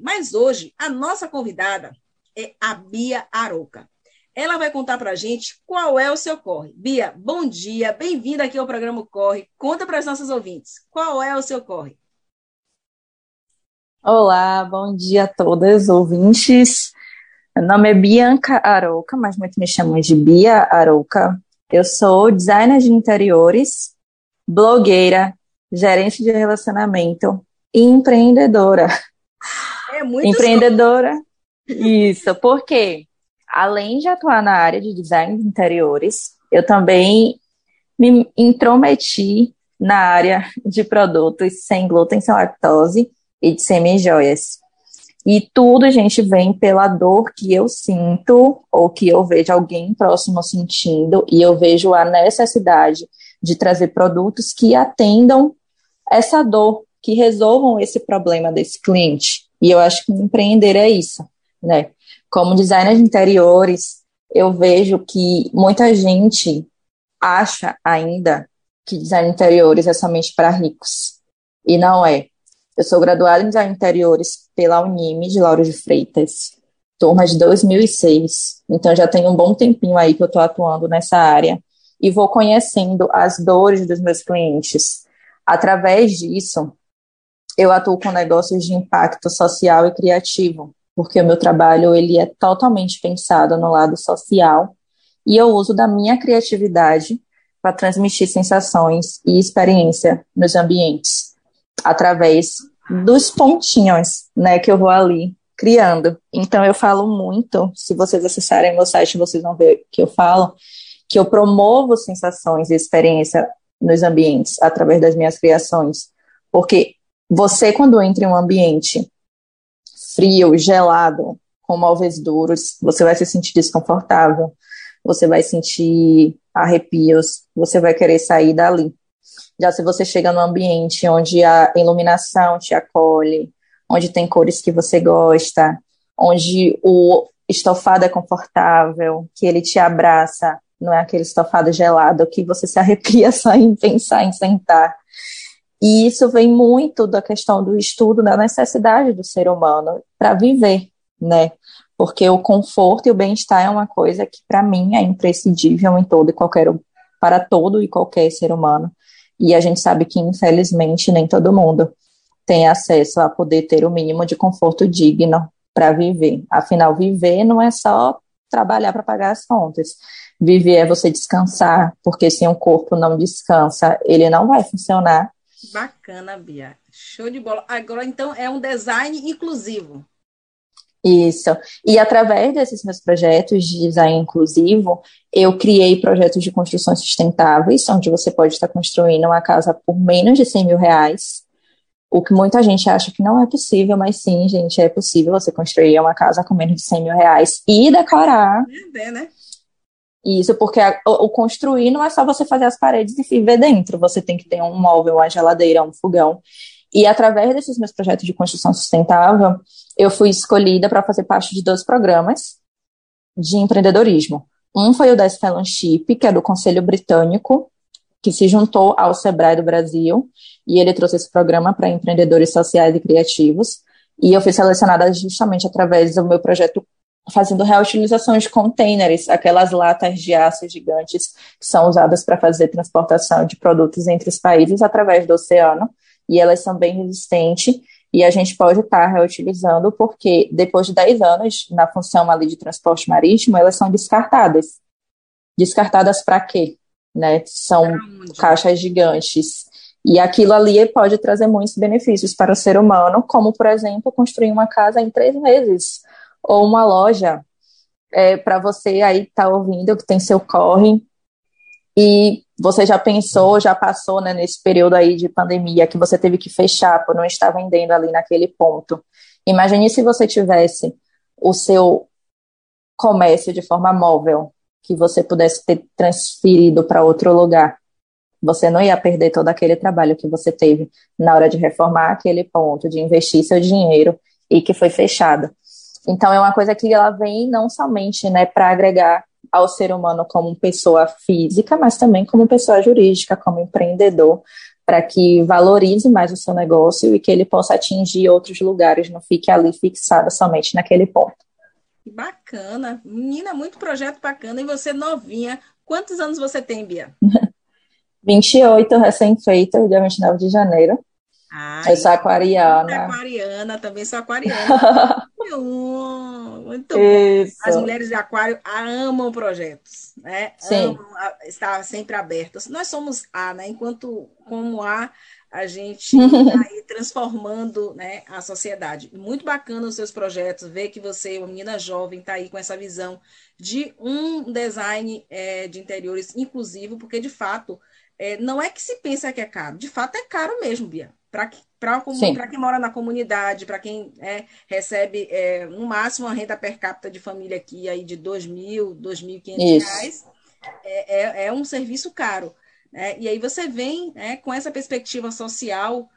Mas hoje, a nossa convidada é a Bia Aroca. Ela vai contar para a gente qual é o seu corre. Bia, bom dia, bem-vinda aqui ao programa Corre. Conta para as nossas ouvintes, qual é o seu corre? Olá, bom dia a todas ouvintes. Meu nome é Bianca Aroca, mas muito me chamam de Bia Aroca. Eu sou designer de interiores, blogueira, gerente de relacionamento e empreendedora. Muito Empreendedora. Isso, porque além de atuar na área de design de interiores, eu também me intrometi na área de produtos sem glúten, sem lactose e de semi-joias. E tudo, gente, vem pela dor que eu sinto ou que eu vejo alguém próximo sentindo e eu vejo a necessidade de trazer produtos que atendam essa dor, que resolvam esse problema desse cliente. E eu acho que empreender é isso, né? Como designer de interiores, eu vejo que muita gente acha ainda que design de interiores é somente para ricos. E não é. Eu sou graduada em design de interiores pela Unime de Lauro de Freitas, turma de 2006. Então já tem um bom tempinho aí que eu estou atuando nessa área e vou conhecendo as dores dos meus clientes. Através disso, eu atuo com negócios de impacto social e criativo, porque o meu trabalho ele é totalmente pensado no lado social e eu uso da minha criatividade para transmitir sensações e experiência nos ambientes através dos pontinhos, né, que eu vou ali criando. Então eu falo muito, se vocês acessarem meu site, vocês vão ver que eu falo que eu promovo sensações e experiência nos ambientes através das minhas criações, porque você quando entra em um ambiente frio, gelado, com móveis duros, você vai se sentir desconfortável, você vai sentir arrepios, você vai querer sair dali. Já se você chega num ambiente onde a iluminação te acolhe, onde tem cores que você gosta, onde o estofado é confortável, que ele te abraça, não é aquele estofado gelado que você se arrepia só em pensar em sentar. E isso vem muito da questão do estudo da necessidade do ser humano para viver, né? Porque o conforto e o bem-estar é uma coisa que para mim é imprescindível em todo e qualquer para todo e qualquer ser humano. E a gente sabe que, infelizmente, nem todo mundo tem acesso a poder ter o mínimo de conforto digno para viver. Afinal, viver não é só trabalhar para pagar as contas. Viver é você descansar, porque se um corpo não descansa, ele não vai funcionar. Bacana, Bia. Show de bola. Agora, então, é um design inclusivo. Isso. E através desses meus projetos de design inclusivo, eu criei projetos de construções sustentáveis, onde você pode estar construindo uma casa por menos de 100 mil reais. O que muita gente acha que não é possível, mas sim, gente, é possível você construir uma casa com menos de 100 mil reais e decorar. É, né? Isso, porque a, o, construir não é só você fazer as paredes e viver dentro, você tem que ter um móvel, uma geladeira, um fogão. E através desses meus projetos de construção sustentável, eu fui escolhida para fazer parte de dois programas de empreendedorismo. Um foi o da Fellowship, que é do Conselho Britânico, que se juntou ao Sebrae do Brasil, e ele trouxe esse programa para empreendedores sociais e criativos. E eu fui selecionada justamente através do meu projeto fazendo reutilização de containers, aquelas latas de aço gigantes que são usadas para fazer transportação de produtos entre os países através do oceano e elas são bem resistentes e a gente pode estar reutilizando porque depois de 10 anos na função ali de transporte marítimo, elas são descartadas. Descartadas para quê? Né? São caixas gigantes. E aquilo ali pode trazer muitos benefícios para o ser humano, como, por exemplo, construir uma casa em três meses, ou uma loja é, para você aí estar tá ouvindo que tem seu corre e você já pensou, já passou né, nesse período aí de pandemia que você teve que fechar por não estar vendendo ali naquele ponto. Imagine se você tivesse o seu comércio de forma móvel, que você pudesse ter transferido para outro lugar. Você não ia perder todo aquele trabalho que você teve na hora de reformar aquele ponto, de investir seu dinheiro e que foi fechado. Então é uma coisa que ela vem não somente né, para agregar ao ser humano como pessoa física, mas também como pessoa jurídica, como empreendedor, para que valorize mais o seu negócio e que ele possa atingir outros lugares, não fique ali fixado somente naquele ponto. Bacana, menina, muito projeto bacana. E você novinha, quantos anos você tem, Bia? 28, recém-feita, dia 29 de janeiro. Ai, eu sou aquariana. Aquariana, também sou aquariana. muito Isso. bom. As mulheres de aquário amam projetos, né? Sim. Amam estar sempre abertas. Nós somos A, né? Enquanto como A, a gente está aí transformando né, a sociedade. Muito bacana os seus projetos, ver que você, uma menina jovem, está aí com essa visão de um design é, de interiores inclusivo, porque de fato é, não é que se pensa que é caro, de fato é caro mesmo, Bia. Para quem mora na comunidade, para quem é, recebe é, no máximo a renda per capita de família aqui aí de R$ 2.000, 2.500 reais, é, é, é, um serviço caro. Né? E aí você vem né, com essa perspectiva social,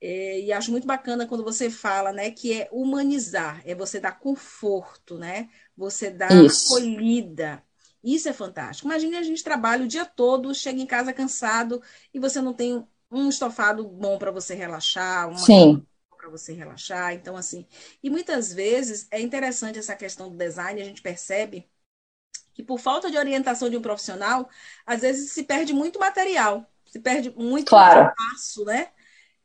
é, e acho muito bacana quando você fala né, que é humanizar, é você dar conforto, né? você dar Isso. acolhida. Isso é fantástico. Imagine a gente trabalha o dia todo, chega em casa cansado e você não tem um estofado bom para você relaxar, uma Sim para você relaxar. Então, assim, e muitas vezes é interessante essa questão do design, a gente percebe que por falta de orientação de um profissional, às vezes se perde muito material, se perde muito claro. espaço, né?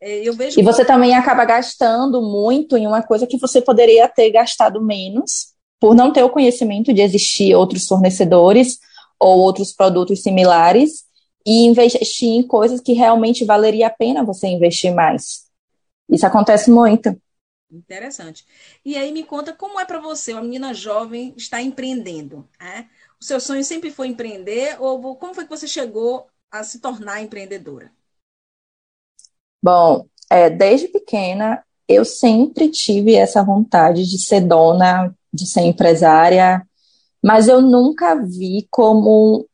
É, eu vejo e você também acaba gastando muito em uma coisa que você poderia ter gastado menos por não ter o conhecimento de existir outros fornecedores ou outros produtos similares e investir em coisas que realmente valeria a pena você investir mais. Isso acontece muito. Interessante. E aí me conta como é para você, uma menina jovem, está empreendendo. Né? O seu sonho sempre foi empreender ou como foi que você chegou a se tornar empreendedora? Bom, é, desde pequena eu sempre tive essa vontade de ser dona, de ser empresária, mas eu nunca vi como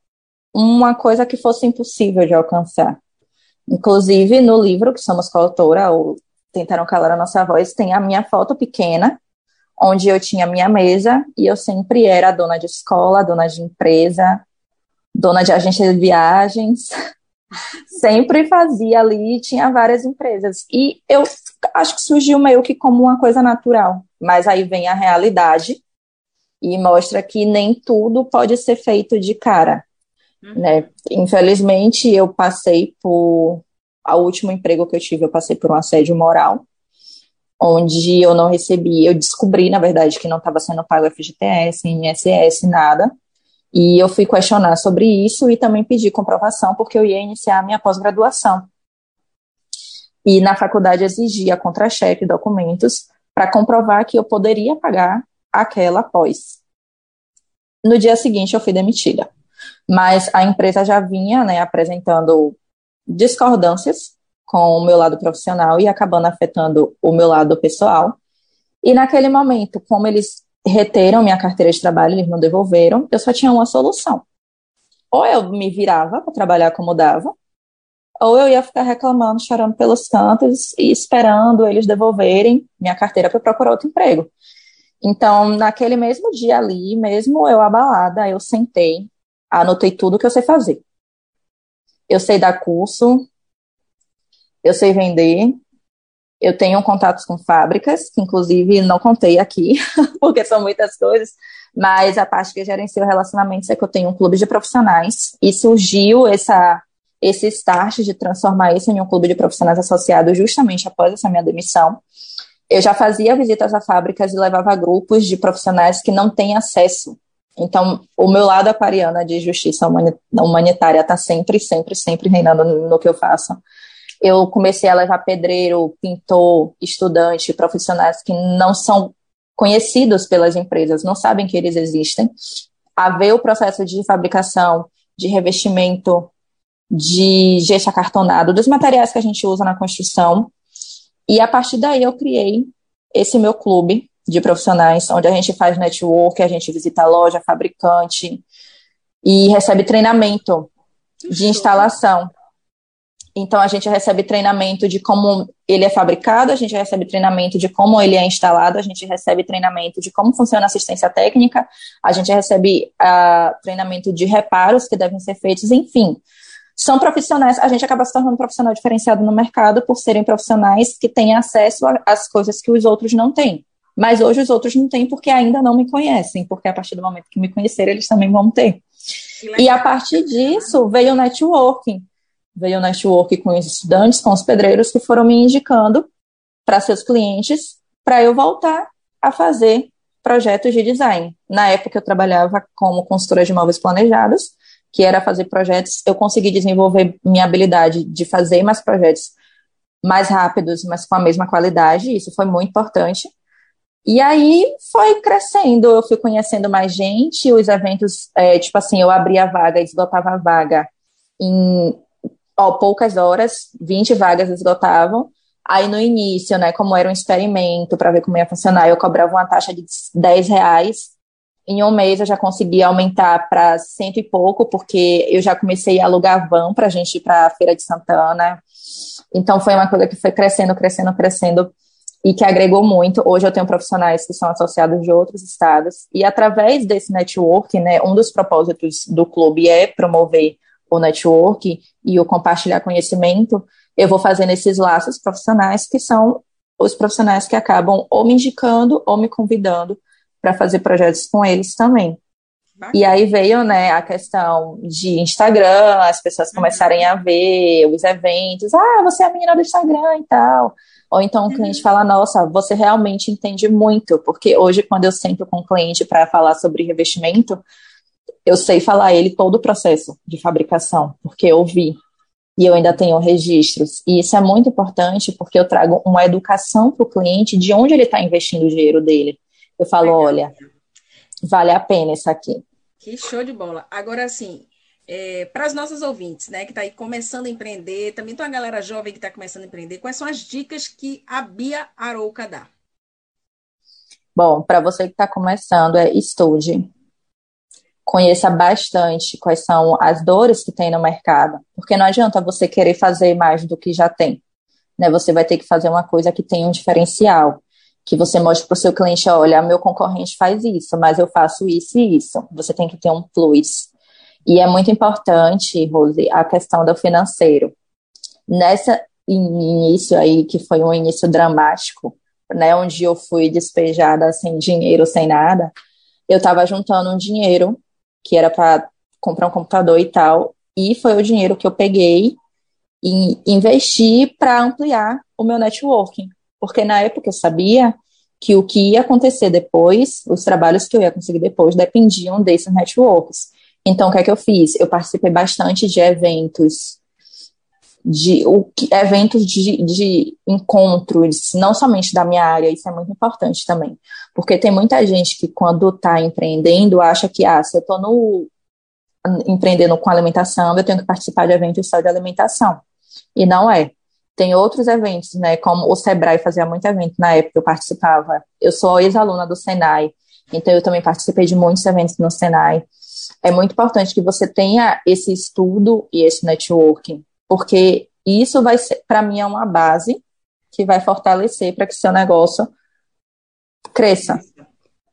uma coisa que fosse impossível de alcançar. Inclusive, no livro que somos coautora, ou Tentaram Calar a Nossa Voz, tem a minha foto pequena, onde eu tinha minha mesa e eu sempre era dona de escola, dona de empresa, dona de agência de viagens. sempre fazia ali, tinha várias empresas. E eu acho que surgiu meio que como uma coisa natural. Mas aí vem a realidade e mostra que nem tudo pode ser feito de cara. Uhum. Né? Infelizmente, eu passei por. O último emprego que eu tive, eu passei por um assédio moral, onde eu não recebi. Eu descobri, na verdade, que não estava sendo pago FGTS, INSS, nada. E eu fui questionar sobre isso e também pedi comprovação, porque eu ia iniciar a minha pós-graduação. E na faculdade exigia contra-cheque, documentos, para comprovar que eu poderia pagar aquela pós. No dia seguinte, eu fui demitida mas a empresa já vinha né, apresentando discordâncias com o meu lado profissional e acabando afetando o meu lado pessoal. E naquele momento, como eles reteram minha carteira de trabalho, eles não devolveram, eu só tinha uma solução. Ou eu me virava para trabalhar como dava, ou eu ia ficar reclamando, chorando pelos cantos e esperando eles devolverem minha carteira para procurar outro emprego. Então, naquele mesmo dia ali, mesmo eu abalada, eu sentei anotei tudo que eu sei fazer. Eu sei dar curso, eu sei vender, eu tenho contatos com fábricas, que inclusive não contei aqui, porque são muitas coisas, mas a parte que gerencia relacionamentos é que eu tenho um clube de profissionais e surgiu essa, esse start de transformar isso em um clube de profissionais associados justamente após essa minha demissão. Eu já fazia visitas a fábricas e levava grupos de profissionais que não têm acesso então, o meu lado aquariana de justiça humanitária está sempre, sempre, sempre reinando no que eu faço. Eu comecei a levar pedreiro, pintor, estudante, profissionais que não são conhecidos pelas empresas, não sabem que eles existem, a ver o processo de fabricação, de revestimento, de gesso acartonado, dos materiais que a gente usa na construção. E a partir daí eu criei esse meu clube, de profissionais, onde a gente faz network, a gente visita loja, fabricante e recebe treinamento de instalação. Então, a gente recebe treinamento de como ele é fabricado, a gente recebe treinamento de como ele é instalado, a gente recebe treinamento de como funciona a assistência técnica, a gente recebe uh, treinamento de reparos que devem ser feitos, enfim. são profissionais, a gente acaba se tornando profissional diferenciado no mercado por serem profissionais que têm acesso às coisas que os outros não têm. Mas hoje os outros não têm porque ainda não me conhecem, porque a partir do momento que me conhecerem, eles também vão ter. E a partir disso veio o networking. Veio o networking com os estudantes, com os pedreiros que foram me indicando para seus clientes para eu voltar a fazer projetos de design. Na época eu trabalhava como consultora de móveis planejados que era fazer projetos, eu consegui desenvolver minha habilidade de fazer mais projetos mais rápidos, mas com a mesma qualidade, isso foi muito importante. E aí foi crescendo, eu fui conhecendo mais gente, os eventos, é, tipo assim, eu abria vaga, esgotava a vaga em ó, poucas horas, 20 vagas esgotavam. Aí no início, né, como era um experimento para ver como ia funcionar, eu cobrava uma taxa de 10 reais em um mês eu já consegui aumentar para cento e pouco, porque eu já comecei a alugar van para a gente ir para a Feira de Santana. Então foi uma coisa que foi crescendo, crescendo, crescendo e que agregou muito. Hoje eu tenho profissionais que são associados de outros estados e através desse network, né, um dos propósitos do clube é promover o network e o compartilhar conhecimento. Eu vou fazendo esses laços profissionais que são os profissionais que acabam ou me indicando ou me convidando para fazer projetos com eles também. Bacana. E aí veio, né, a questão de Instagram, as pessoas começarem a ver os eventos, ah, você é a menina do Instagram e tal. Ou então o cliente uhum. fala, nossa, você realmente entende muito, porque hoje quando eu sento com o cliente para falar sobre revestimento, eu sei falar ele todo o processo de fabricação, porque eu vi e eu ainda tenho registros. E isso é muito importante porque eu trago uma educação para o cliente de onde ele está investindo o dinheiro dele. Eu falo, olha, vale a pena isso aqui. Que show de bola. Agora, assim, é, para as nossas ouvintes, né, que está aí começando a empreender, também tem uma galera jovem que está começando a empreender, quais são as dicas que a Bia Arouca dá? Bom, para você que está começando, é estude. Conheça bastante quais são as dores que tem no mercado, porque não adianta você querer fazer mais do que já tem. Né? Você vai ter que fazer uma coisa que tem um diferencial que você mostre para o seu cliente, olha, meu concorrente faz isso, mas eu faço isso e isso. Você tem que ter um plus. E é muito importante, Rose, a questão do financeiro. Nessa início aí, que foi um início dramático, né, onde eu fui despejada sem dinheiro, sem nada, eu estava juntando um dinheiro que era para comprar um computador e tal, e foi o dinheiro que eu peguei e investi para ampliar o meu networking porque na época eu sabia que o que ia acontecer depois, os trabalhos que eu ia conseguir depois, dependiam desses networks. Então, o que é que eu fiz? Eu participei bastante de eventos, de o, eventos de, de encontros, não somente da minha área, isso é muito importante também. Porque tem muita gente que, quando está empreendendo, acha que, ah, se eu estou no empreendendo com alimentação, eu tenho que participar de eventos só de alimentação. E não é. Tem outros eventos, né, como o Sebrae fazia muito evento na época que eu participava. Eu sou ex-aluna do Senai, então eu também participei de muitos eventos no Senai. É muito importante que você tenha esse estudo e esse networking, porque isso vai ser, para mim, é uma base que vai fortalecer para que seu negócio cresça.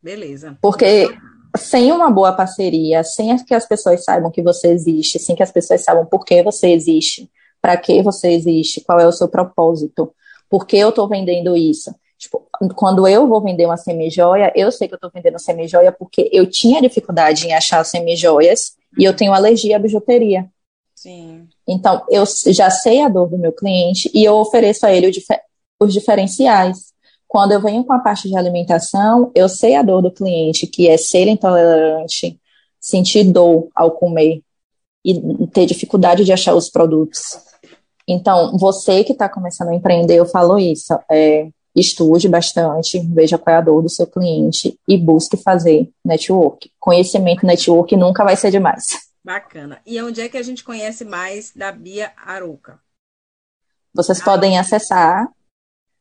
Beleza. Porque sem uma boa parceria, sem que as pessoas saibam que você existe, sem que as pessoas saibam por que você existe, para que você existe, qual é o seu propósito, por que eu estou vendendo isso. Tipo, quando eu vou vender uma semijoia, eu sei que eu estou vendendo semijoia porque eu tinha dificuldade em achar semijoias e eu tenho alergia à bijuteria. Sim. Então, eu já sei a dor do meu cliente e eu ofereço a ele os diferenciais. Quando eu venho com a parte de alimentação, eu sei a dor do cliente, que é ser intolerante, sentir dor ao comer e ter dificuldade de achar os produtos. Então, você que está começando a empreender, eu falo isso, é, estude bastante, veja qual é a dor do seu cliente e busque fazer network. Conhecimento network nunca vai ser demais. Bacana. E onde é que a gente conhece mais da Bia Arouca? Vocês ah, podem acessar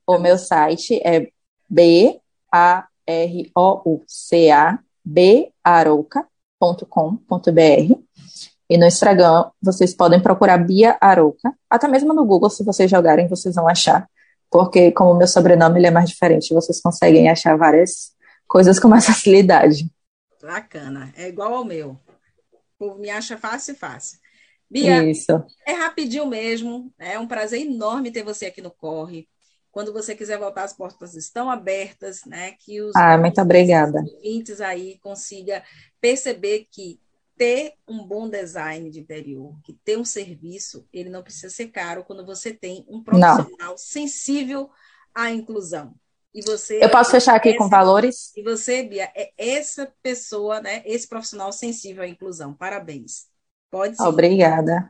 o meu site, é b a r o c a b arouca.com.br e no Instagram, vocês podem procurar Bia Arouca. Até mesmo no Google, se vocês jogarem, vocês vão achar. Porque, como o meu sobrenome ele é mais diferente, vocês conseguem achar várias coisas com mais facilidade. Bacana. É igual ao meu. O povo me acha fácil, fácil. Bia, Isso. é rapidinho mesmo. É um prazer enorme ter você aqui no Corre. Quando você quiser voltar, as portas estão abertas, né? Que os ah, muito obrigada. ouvintes aí consiga perceber que ter um bom design de interior, que ter um serviço, ele não precisa ser caro quando você tem um profissional não. sensível à inclusão. E você Eu posso fechar aqui essa, com valores? E você, Bia, é essa pessoa, né, esse profissional sensível à inclusão. Parabéns. Pode ser. Obrigada.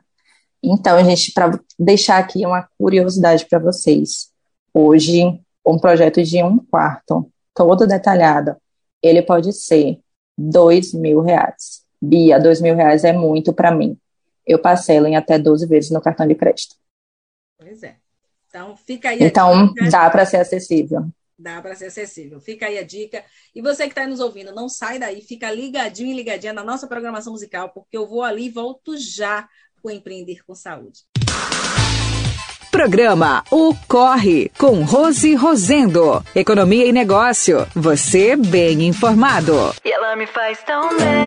Então, gente, para deixar aqui uma curiosidade para vocês. Hoje, um projeto de um quarto, todo detalhado, ele pode ser dois mil reais. Bia, dois mil reais é muito para mim. Eu parcelo em até 12 vezes no cartão de crédito. Pois é. Então, fica aí. Então, dá para ser acessível. Dá para ser acessível. Fica aí a dica. E você que está nos ouvindo, não sai daí, fica ligadinho e ligadinha na nossa programação musical, porque eu vou ali e volto já com Empreender com Saúde. Programa O Corre, com Rose Rosendo. Economia e negócio. Você bem informado. E ela me faz tão bem.